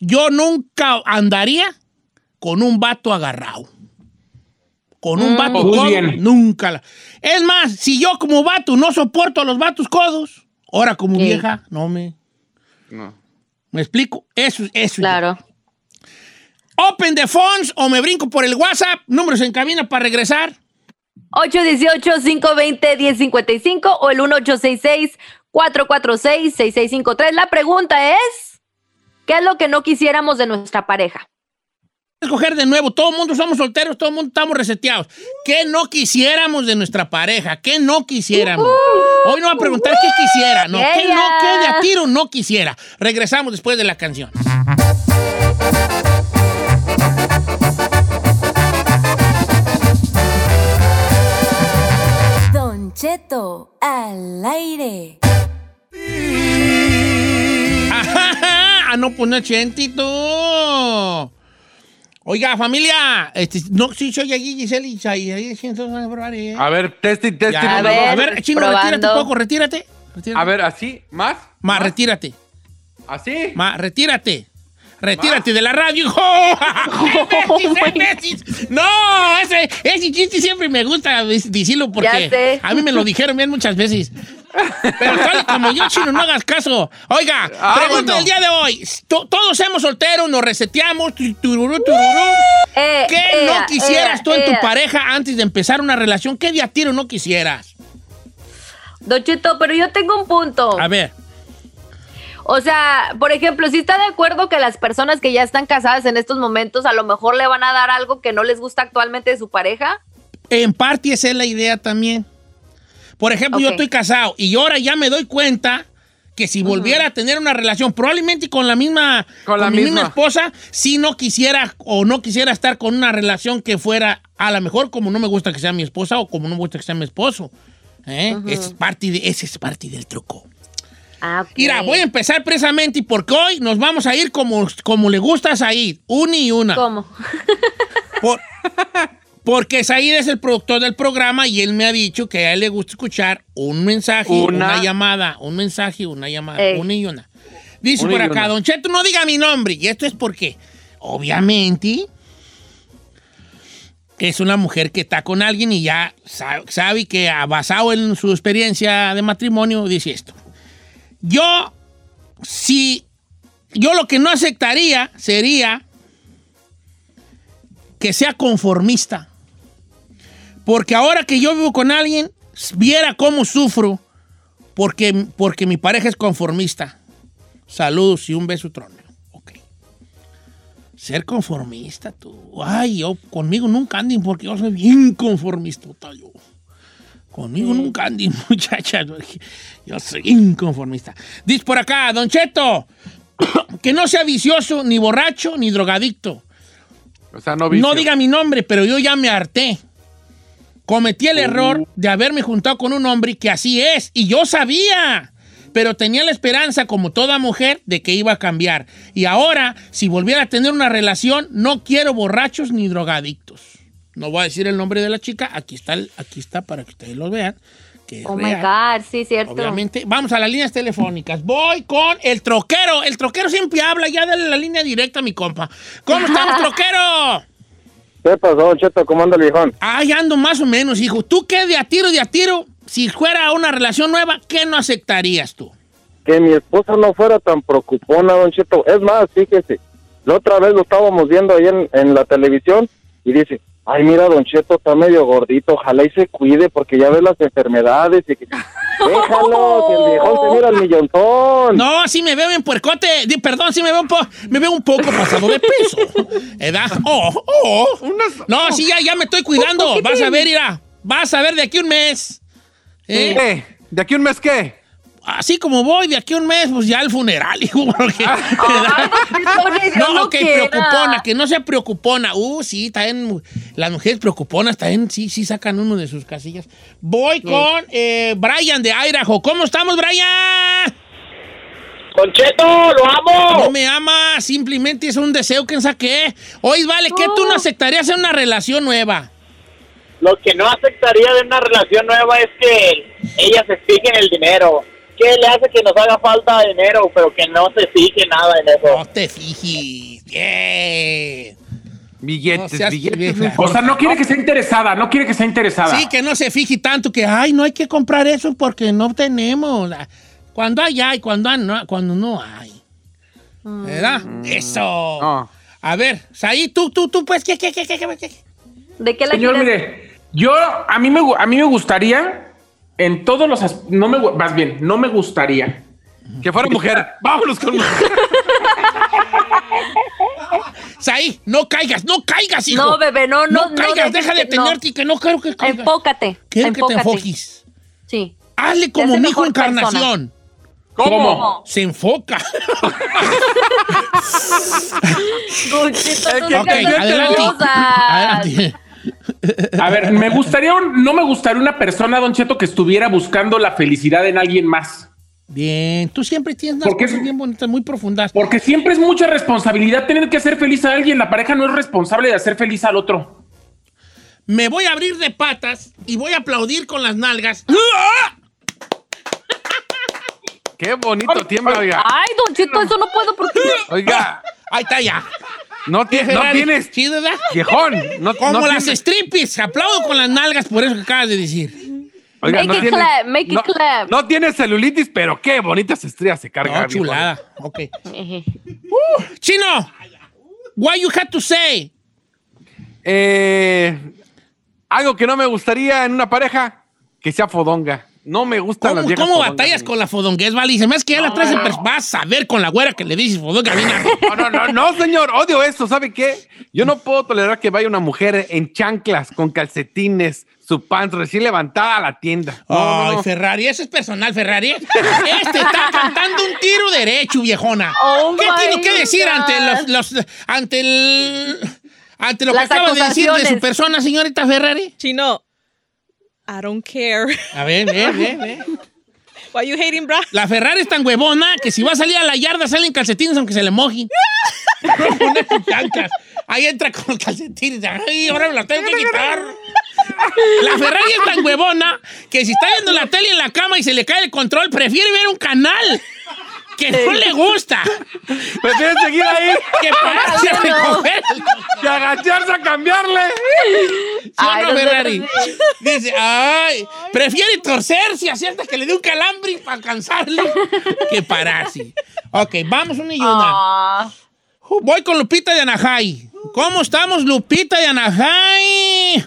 yo nunca andaría con un vato agarrado. Con un Mm. vato Muy codo, bien. nunca. la- Es más, si yo como vato no soporto a los vatos codos, ahora como vieja, no me... No. ¿Me explico? Eso, eso. Claro. Open the phones o me brinco por el WhatsApp. Números en cabina para regresar. 818-520-1055 o el 1866-446-6653. La pregunta es, ¿qué es lo que no quisiéramos de nuestra pareja? Escoger de nuevo. Todo el mundo somos solteros, todo el mundo estamos reseteados. ¿Qué no quisiéramos de nuestra pareja? ¿Qué no quisiéramos? Hoy no va a preguntar qué quisiera. No, ¿qué no? ¿Qué de a tiro no quisiera? Regresamos después de la canción. Don Cheto al aire. ¡Ah, no, pues no es! Oiga, familia, este, no, sí, soy aquí, Giselle, y ahí, barbaridad. A ver, testing, testing. Ya, A ver. a ver, chino, probando. retírate un poco, retírate. retírate. A ver, así, más. Ma, retírate. Así. Ma, retírate. Retírate de la radio. No, ese, ese chiste siempre me gusta decirlo porque Ya sé. a mí me lo dijeron bien muchas veces. Pero tal y como yo, chino, no hagas caso. Oiga, Ah, pregunta bueno. del día de hoy. To- Todos somos solteros, nos reseteamos, tu- tururú, tururú. Eh, ¿Qué no quisieras ea, tú en tu pareja antes de empezar una relación? ¿Qué de a tiro no quisieras? Don Cheto, pero yo tengo un punto. A ver. O sea, por ejemplo, si está de acuerdo que las personas que ya están casadas en estos momentos a lo mejor le van a dar algo que no les gusta actualmente de su pareja. En parte esa es la idea también. Por ejemplo, yo estoy casado y ahora ya me doy cuenta que si volviera a tener una relación, probablemente con la misma, Con la mi misma misma. esposa, si no quisiera o no quisiera estar con una relación que fuera a lo mejor como no me gusta que sea mi esposa o como no me gusta que sea mi esposo. ¿Eh? Ese es parte de, ese es parte del truco. Ah. Mira, voy a empezar precisamente porque hoy nos vamos a ir como, como le gusta a Said, una y una. ¿Cómo? Por- porque Said es el productor del programa y él me ha dicho que a él le gusta escuchar un mensaje, una, Una. llamada, un mensaje, una llamada, Ey. una y una. Dice Una por acá, una. Don Cheto, no diga mi nombre. Y esto es porque, obviamente, es una mujer que está con alguien y ya sa- sabe que, basado en su experiencia de matrimonio, dice esto. Yo, si, yo lo que no aceptaría sería que sea conformista. Porque ahora que yo vivo con alguien, viera cómo sufro porque, porque mi pareja es conformista. Saludos y un beso trono. Ok. Ser conformista, tú. Ay, yo conmigo nunca anden porque yo soy bien conformista, yo. Conmigo nunca anden, muchachas. Yo soy inconformista. Dice por acá, Don Cheto, que no sea vicioso, ni borracho, ni drogadicto. O sea, no vicio. No diga mi nombre, pero yo ya me harté. Cometí el error de haberme juntado con un hombre que así es, y yo sabía, pero tenía la esperanza, como toda mujer, de que iba a cambiar. Y ahora, si volviera a tener una relación, no quiero borrachos ni drogadictos. No voy a decir el nombre de la chica, aquí está, aquí está para que ustedes lo vean. Que Oh my real. God, sí, cierto. Obviamente, vamos a las líneas telefónicas. Voy con el troquero. El troquero siempre habla, ya dale la línea directa a mi compa. ¿Cómo estamos, troquero? ¿Qué pasó, Don Cheto? ¿Cómo anda el viejón? Ay, ando más o menos, hijo. ¿Tú qué de a tiro, de a tiro? Si fuera una relación nueva, ¿qué no aceptarías tú? Que mi esposa no fuera tan preocupona, Don Cheto. Es más, fíjese, la otra vez lo estábamos viendo ahí en, en la televisión y dice, ay, mira, Don Cheto está medio gordito, ojalá y se cuide porque ya ves las enfermedades y que... Déjalo, que el viejón se mira el millontón. No, sí me veo bien puercote. Perdón, sí me veo un, po- me veo un poco pasado de peso. ¿Edad? Oh, oh. No, sí, ya, ya me estoy cuidando. Vas a ver, irá. Vas a ver de aquí un mes. ¿Eh? ¿Qué? ¿De aquí un mes qué? Así como voy, de aquí a un mes, pues ya al funeral, hijo. porque- Dios no, que preocupona, que no sea preocupona. Uh, sí, también las mujeres preocuponas también sí, sí sacan uno de sus casillas. Voy con eh, Brian de Idaho. ¿Cómo estamos, Brian? Cheto, lo amo. No me ama, simplemente es un deseo que saqué. Oye, vale, ¿qué tú no aceptarías en una relación nueva? Lo que no aceptaría de una relación nueva es que ella se fije en el dinero. ¿Qué le hace que nos haga falta dinero, pero que no se fije nada en eso? No te fijes. Bien. Billetes, No billetes. vieja. O sea, no quiere que sea interesada, no quiere que sea interesada. Sí, que no se fije tanto que, ay, no hay que comprar eso porque no tenemos. Cuando hay, hay, cuando, hay, no, cuando no hay. ¿Verdad? Eso. No. A ver, ahí tú, tú, tú, pues, ¿qué, qué, qué, qué, qué? qué? ¿De qué la Señor, quieres? mire, yo a mí me a mí me gustaría en todos los as- no me más bien, no me gustaría. Que fuera mujer. Vámonos con mujer. Saí, no caigas, no caigas, hijo. No, bebé, no, no, No caigas, deja de no. tenerte, que no quiero que caigas. Enfócate. Quiero que te enfoques. Sí. Hazle como mi hijo persona. Encarnación. ¿Cómo? Se enfoca. Guchito, Es tú que- sí ok, que haces adelante. cosas. Adelante. A ver, me gustaría un- no me gustaría una persona, Don Cheto, que estuviera buscando la felicidad en alguien más. Bien, tú siempre tienes unas Porque cosas es- bien bonitas, muy profundas. Porque siempre es mucha responsabilidad tener que hacer feliz a alguien. La pareja no es responsable de hacer feliz al otro. Me voy a abrir de patas y voy a aplaudir con las nalgas. Qué bonito tiembla, oiga. Ay, Don Cheto, eso no puedo porque... Oiga, Ahí está ya. No, ti- no Ferrari. tienes Sí, ¿verdad? viejón. No, Como no las tienes- strippies. Aplaudo con las nalgas por eso que acabas de decir. Oiga, Make no it tienes- clap, make it no, clap. No tienes celulitis, pero qué bonitas estrías se carga. No, chulada. Ok. Eje. Chino, what you had to say? Eh, algo que no me gustaría en una pareja, que sea fodonga. No me gustan ¿Cómo, las viejas cómo fodongas batallas con la fodonguez, vale? Y se me hace que ya la traes en pers- Vas a ver con la güera que le dices fodonga. No, no, no, no, señor, odio eso. ¿Sabe qué? Yo no puedo tolerar que vaya una mujer en chanclas, con calcetines, su pants recién levantada a la tienda. No, no, Ay, no. Ferrari, eso es personal, Ferrari. Este está cantando un tiro derecho, viejona. Oh ¿Qué tiene que decir ante los, los- ante el ante lo Las que acaba de decir de su persona, señorita Ferrari? Chino, I don't care. A ver, ve, ve, ve. Why you hating, bro? La Ferrari es tan huevona que si va a salir a la yarda salen calcetines aunque se le mojen. Ahí entra con los calcetines. Ay, ahora me los tengo que quitar. La Ferrari es tan huevona que si está viendo la tele en la cama y se le cae el control, prefiere ver un canal que no le gusta Prefieren seguir ahí que pararse a recoger. que agacharse a cambiarle. ¿Sí o Ay, no, no sé, Ferrari? no sé. Dice, ay, prefiere torcerse así hasta que le dé un calambre para alcanzarle que pararse. Ok, vamos una y una. Ah, Voy con Lupita de Anajay. ¿Cómo estamos, Lupita de Anajay?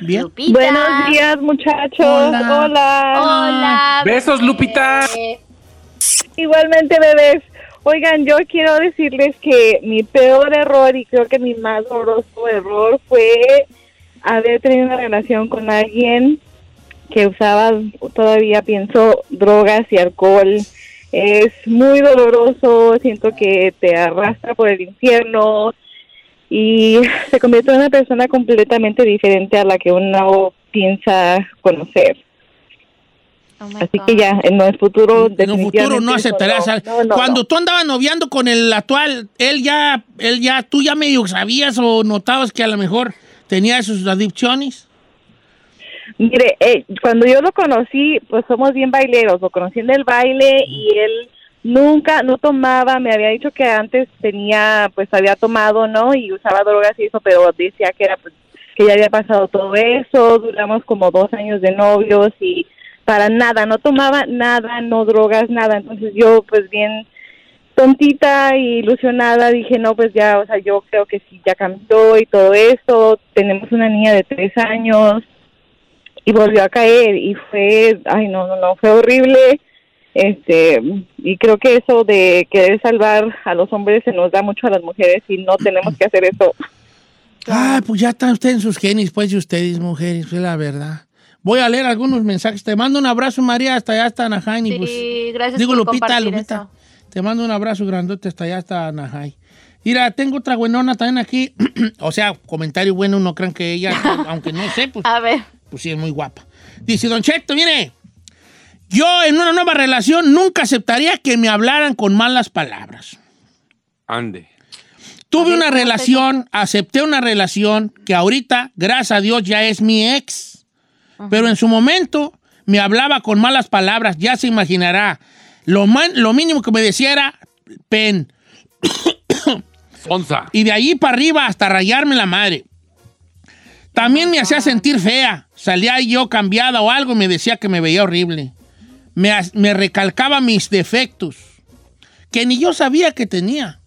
Bien. Lupita. Buenos días, muchachos. Hola. Hola. Hola. Besos, Lupita. Igualmente, bebés. Oigan, yo quiero decirles que mi peor error y creo que mi más doloroso error fue haber tenido una relación con alguien que usaba, todavía pienso, drogas y alcohol. Es muy doloroso, siento que te arrastra por el infierno y se convierte en una persona completamente diferente a la que uno piensa conocer. Oh Así God. que ya, en el futuro, En un futuro no aceptarás. no, no, Cuando no. tú andabas noviando con el actual, él ya, él ya, tú ya medio sabías o notabas que a lo mejor tenía sus adicciones. Mire, eh, cuando yo lo conocí, pues somos bien baileros, lo conocí en el baile y él nunca, no tomaba, me había dicho que antes tenía, pues había tomado, ¿no? Y usaba drogas y eso, pero decía que era, pues, que ya había pasado todo eso, duramos como dos años de novios y para nada, no tomaba nada, no drogas, nada, entonces yo pues bien tontita y ilusionada dije, no, pues ya, o sea, yo creo que sí, ya cambió y todo eso, tenemos una niña de tres años, y volvió a caer y fue, ay no, no, no, fue horrible. Este, y creo que eso de querer salvar a los hombres se nos da mucho a las mujeres y no tenemos que hacer eso. Ay, pues ya están ustedes en sus genes, pues, de ustedes, mujeres, es la verdad. Voy a leer algunos mensajes. Te mando un abrazo, María, hasta allá, hasta Anaheim. y Sí, pues, gracias digo, por Lupita, Lupita. eso. Te mando un abrazo grandote hasta allá, hasta Anaheim. Mira, tengo otra buenona también aquí. o sea, comentario bueno, no crean que ella, aunque no sé, pues, A ver. pues sí, es muy guapa. Dice, Don Cheto, mire, yo en una nueva relación nunca aceptaría que me hablaran con malas palabras. Ande. Tuve una ¿cómo es relación, acepté una relación que ahorita, gracias a Dios, ya es mi ex. Pero en su momento me hablaba con malas palabras, ya se imaginará. Lo, man- lo mínimo que me decía era pen. Onza. Y de ahí para arriba hasta rayarme la madre. También me hacía sentir fea. Salía yo cambiada o algo y me decía que me veía horrible. Me, recalcaba mis defectos, que ni yo sabía que tenía.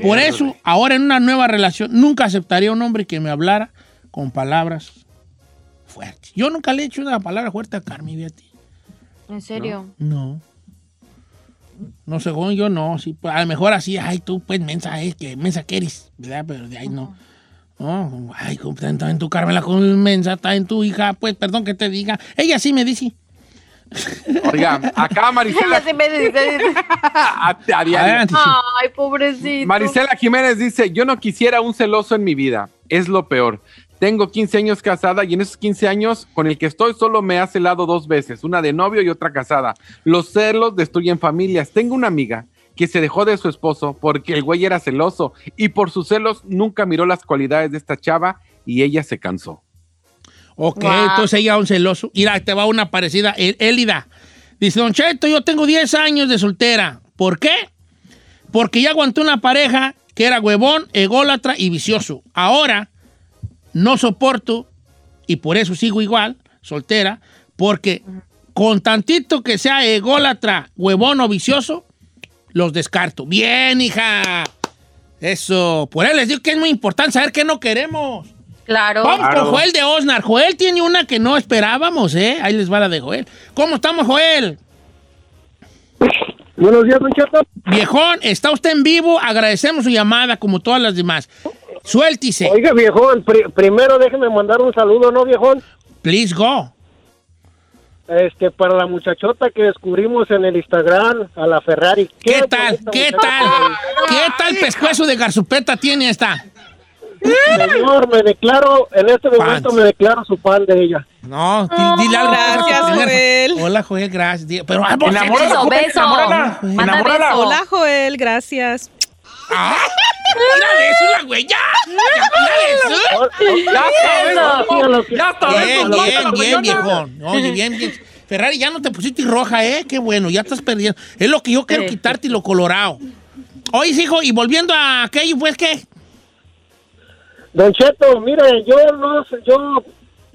Por eso, ahora en una nueva relación, nunca aceptaría un hombre que me hablara con palabras fuertes. Yo nunca le he hecho una palabra fuerte a Carmen, fíjate. ¿En serio? No. No, según yo no. Sí, pues, a lo mejor así, ay, tú, pues, mensa, es que mensa que eres, ¿verdad? Pero de ahí no. No, ay, está está en tu Carmela con mensa, está en tu hija, pues, perdón que te diga. Ella sí me dice. Oiga, acá Marisela. A, a diario. Ay, pobrecito. Marisela Jiménez dice, yo no quisiera un celoso en mi vida, es lo peor. Tengo 15 años casada y en esos 15 años con el que estoy solo me ha celado dos veces, una de novio y otra casada. Los celos destruyen familias. Tengo una amiga que se dejó de su esposo porque el güey era celoso y por sus celos nunca miró las cualidades de esta chava y ella se cansó. Ok, entonces ella un celoso. Mira, te va una parecida, El- Élida. Dice, Don Cheto, yo tengo 10 años de soltera. ¿Por qué? Porque ya aguanté una pareja que era huevón, ególatra y vicioso. Ahora no soporto, y por eso sigo igual, soltera, porque con tantito que sea ególatra, huevón o vicioso, los descarto. Bien, hija. Eso. Por eso les digo que es muy importante saber qué no queremos. Claro. Vamos Claro. con Joel de Osnar. Joel tiene una que no esperábamos, ¿eh? Ahí les va la de Joel. ¿Cómo estamos, Joel? Buenos días, Don Cheto. Viejón, está usted en vivo. Agradecemos su llamada, como todas las demás. Suéltese. Oiga, viejón, pri- primero déjeme mandar un saludo, ¿no, viejón? Please go. Este, para la muchachota que descubrimos en el Instagram, a la Ferrari. ¿Qué tal? bonita ¿Qué tal? ¿Qué tal pescuezo de garzupeta tiene esta? Señor, me declaro, en este momento Fans. me declaro su fan de ella. No, di- dile algo. Gracias, Pásate primero. Joel. Hola, Joel, gracias. Di- Pero, ah, vos- Enamórala, Beso, Joel, beso. enamórala. Manda Enamórala. beso. Hola, Joel, gracias. ¡Ah! ¡Mira eso, la güey! ¡Ya! ¡Ya! ¡Mira eso! Ya está, Bien, eso, bien, la bien, mañana. viejón. Oye, bien, bien. Ferrari, ya no te pusiste roja, ¿eh? Qué bueno, ya estás perdiendo. Es lo que yo quiero quitarte y lo colorado. Oye, hijo, y volviendo a aquello, pues, ¿qué? Don Cheto, mire, yo no, sé, yo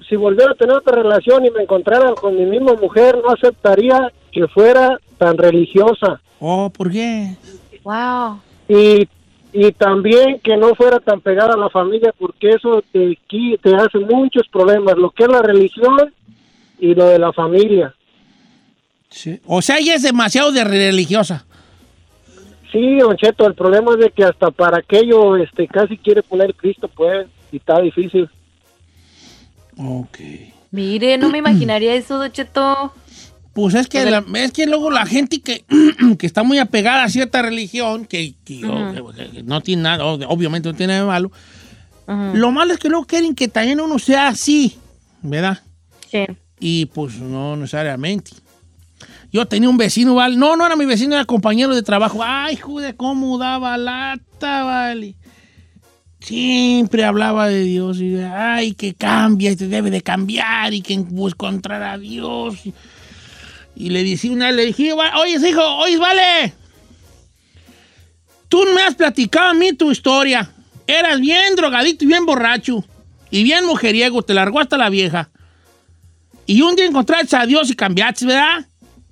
si volviera a tener otra relación y me encontrara con mi misma mujer, no aceptaría que fuera tan religiosa Oh, ¿por qué? Wow. y y también que no fuera tan pegada a la familia porque eso te te hace muchos problemas, lo que es la religión y lo de la familia. Sí. O sea, ella es demasiado de religiosa. Sí, Don Cheto, el problema es de que hasta para aquello este casi quiere poner Cristo, pues, y está difícil. Ok. Mire, no me imaginaría eso, Don Cheto. Pues es que, la- es que luego la gente que, que está muy apegada a cierta religión, que, que- Ujú. que- que no tiene nada, ob- obviamente no tiene nada de malo, lo malo es que luego quieren que también uno sea así, ¿verdad? Sí. Y pues no necesariamente. Yo tenía un vecino, ¿vale? No, no era mi vecino, era compañero de trabajo. Ay, joder, cómo daba lata, vale. Siempre hablaba de Dios y ay, que cambia y te debe de cambiar y que encontrar a Dios. Y, le decía una, le dije, "Va- oye, hijo, oye, vale. Tú me has platicado a mí tu historia. Eras bien drogadito y bien borracho. Y bien mujeriego, te largó hasta la vieja. Y un día encontraste a Dios y cambiaste, ¿verdad?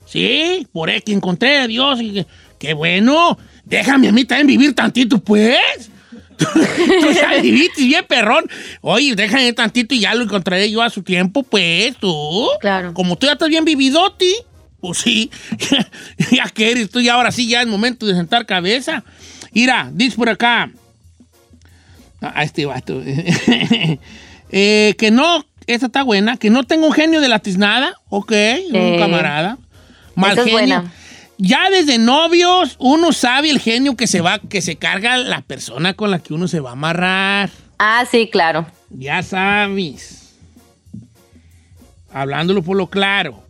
Sí, por eso que encontré a Dios. Y que, qué bueno. Déjame a mí también vivir tantito, pues. tú ya viviste bien perrón. Oye, déjame tantito y ya lo encontraré yo a su tiempo, pues, tú. Claro. Como tú ya estás bien vividoti, pues sí. ya que eres tú y ahora sí ya es momento de sentar cabeza. Mira, dice por acá. A este vato. Eh, que no, esta está buena, que no tengo un genio de la tiznada, ok, un camarada. Mal es genio. buena. Ya desde novios uno sabe el genio que se va, que se carga la persona con la que uno se va a amarrar. Ah, sí, claro. Ya sabes. Hablándolo por lo claro.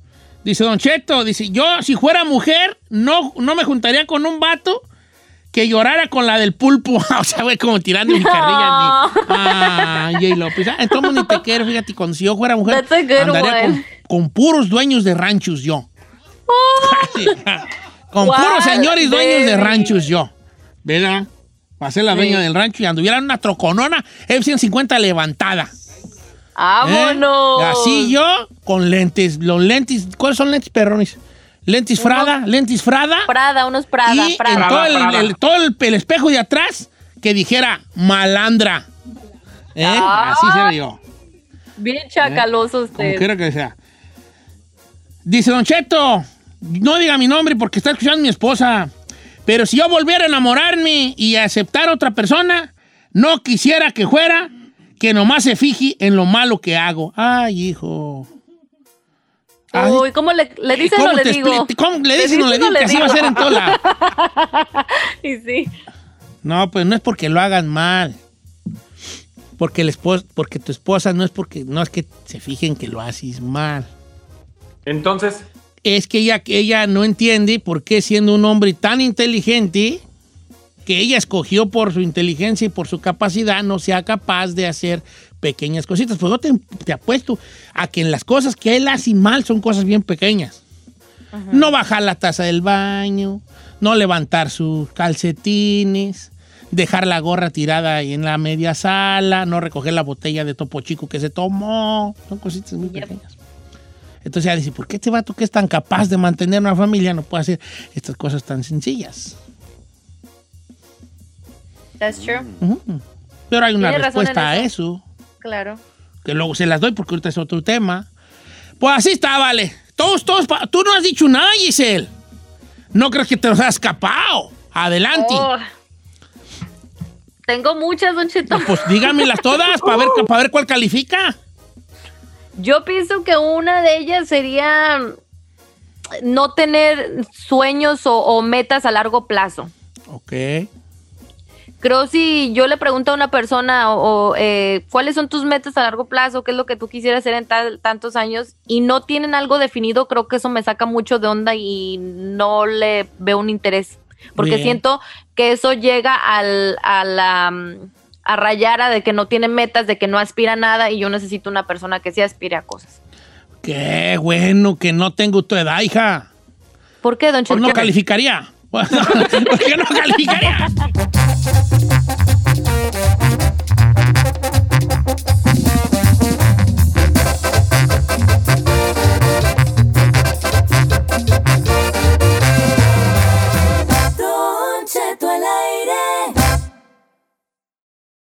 Dice Don Cheto, dice, yo si fuera mujer, no, no me juntaría con un vato que llorara con la del pulpo. o sea, güey, como tirando mi carrilla. Ni, ah, J. López. Ah, entonces ni te quiero, fíjate, con, si yo fuera mujer, a andaría con puros dueños de ranchos yo. Sí, con What, puros señores dueños de ranchos yo. ¿Verdad? Para ser la Sí. dueña del rancho y anduviera en una troconona F-150 levantada. ¡Vámonos! ¿Eh? Así yo, con lentes, los lentes, ¿cuáles son lentes perrones? Lentes Frada, lentes Frada. Prada, unos Prada, y Prada. en todo, el, el- todo el, el espejo de atrás que dijera malandra. ¿Eh? Ah. Así sería yo, Bien chacaloso como usted. quiera que sea. Dice Don Cheto, no diga mi nombre porque está escuchando mi esposa, pero si yo volviera a enamorarme y a aceptar a otra persona, no quisiera que fuera que nomás se fije en lo malo que hago. Ay, hijo. Ay, Uy, ¿cómo le, le dices o ¿Cómo le te digo? cómo le dices o le digo? Que así va a ser en todo lado. y sí. No, pues no es porque lo hagan mal. Porque, el esposo, porque tu esposa no es porque no es que se fijen que lo haces mal. Entonces, Es que ella, que ella no entiende por qué siendo un hombre tan inteligente, que ella escogió por su inteligencia y por su capacidad, no sea capaz de hacer pequeñas cositas. Pues yo te, te apuesto a que en las cosas que él hace mal son cosas bien pequeñas. No bajar la taza del baño, no levantar sus calcetines, dejar la gorra tirada ahí en la media sala, no recoger la botella de topo chico que se tomó. Son cositas muy pequeñas. Entonces ella dice, ¿por qué este vato que es tan capaz de mantener una familia no puede hacer estas cosas tan sencillas? That's true. Pero hay una respuesta a eso. Claro. que luego se las doy porque ahorita es otro tema. Pues así está, vale. Todos, todos, tú no has dicho nada, Giselle. No crees que te los has escapado. Adelante. Oh. Tengo muchas, Don Cheto. Pues dígamelas todas para ver, para ver cuál califica. Yo pienso que una de ellas sería no tener sueños o, o metas a largo plazo. Ok. Creo si yo le pregunto a una persona o, o, eh, cuáles son tus metas a largo plazo, qué es lo que tú quisieras hacer en tal- tantos años y no tienen algo definido, creo que eso me saca mucho de onda y no le veo un interés. Porque Bien. siento que eso llega al, a la mm, a rayar a de que no tiene metas, de que no aspira a nada y yo necesito una persona que sí aspire a cosas. Qué bueno que no tengo tu edad, hija. ¿Por qué, don Pues Cheto? no calificaría. ¿Por qué no calificaría?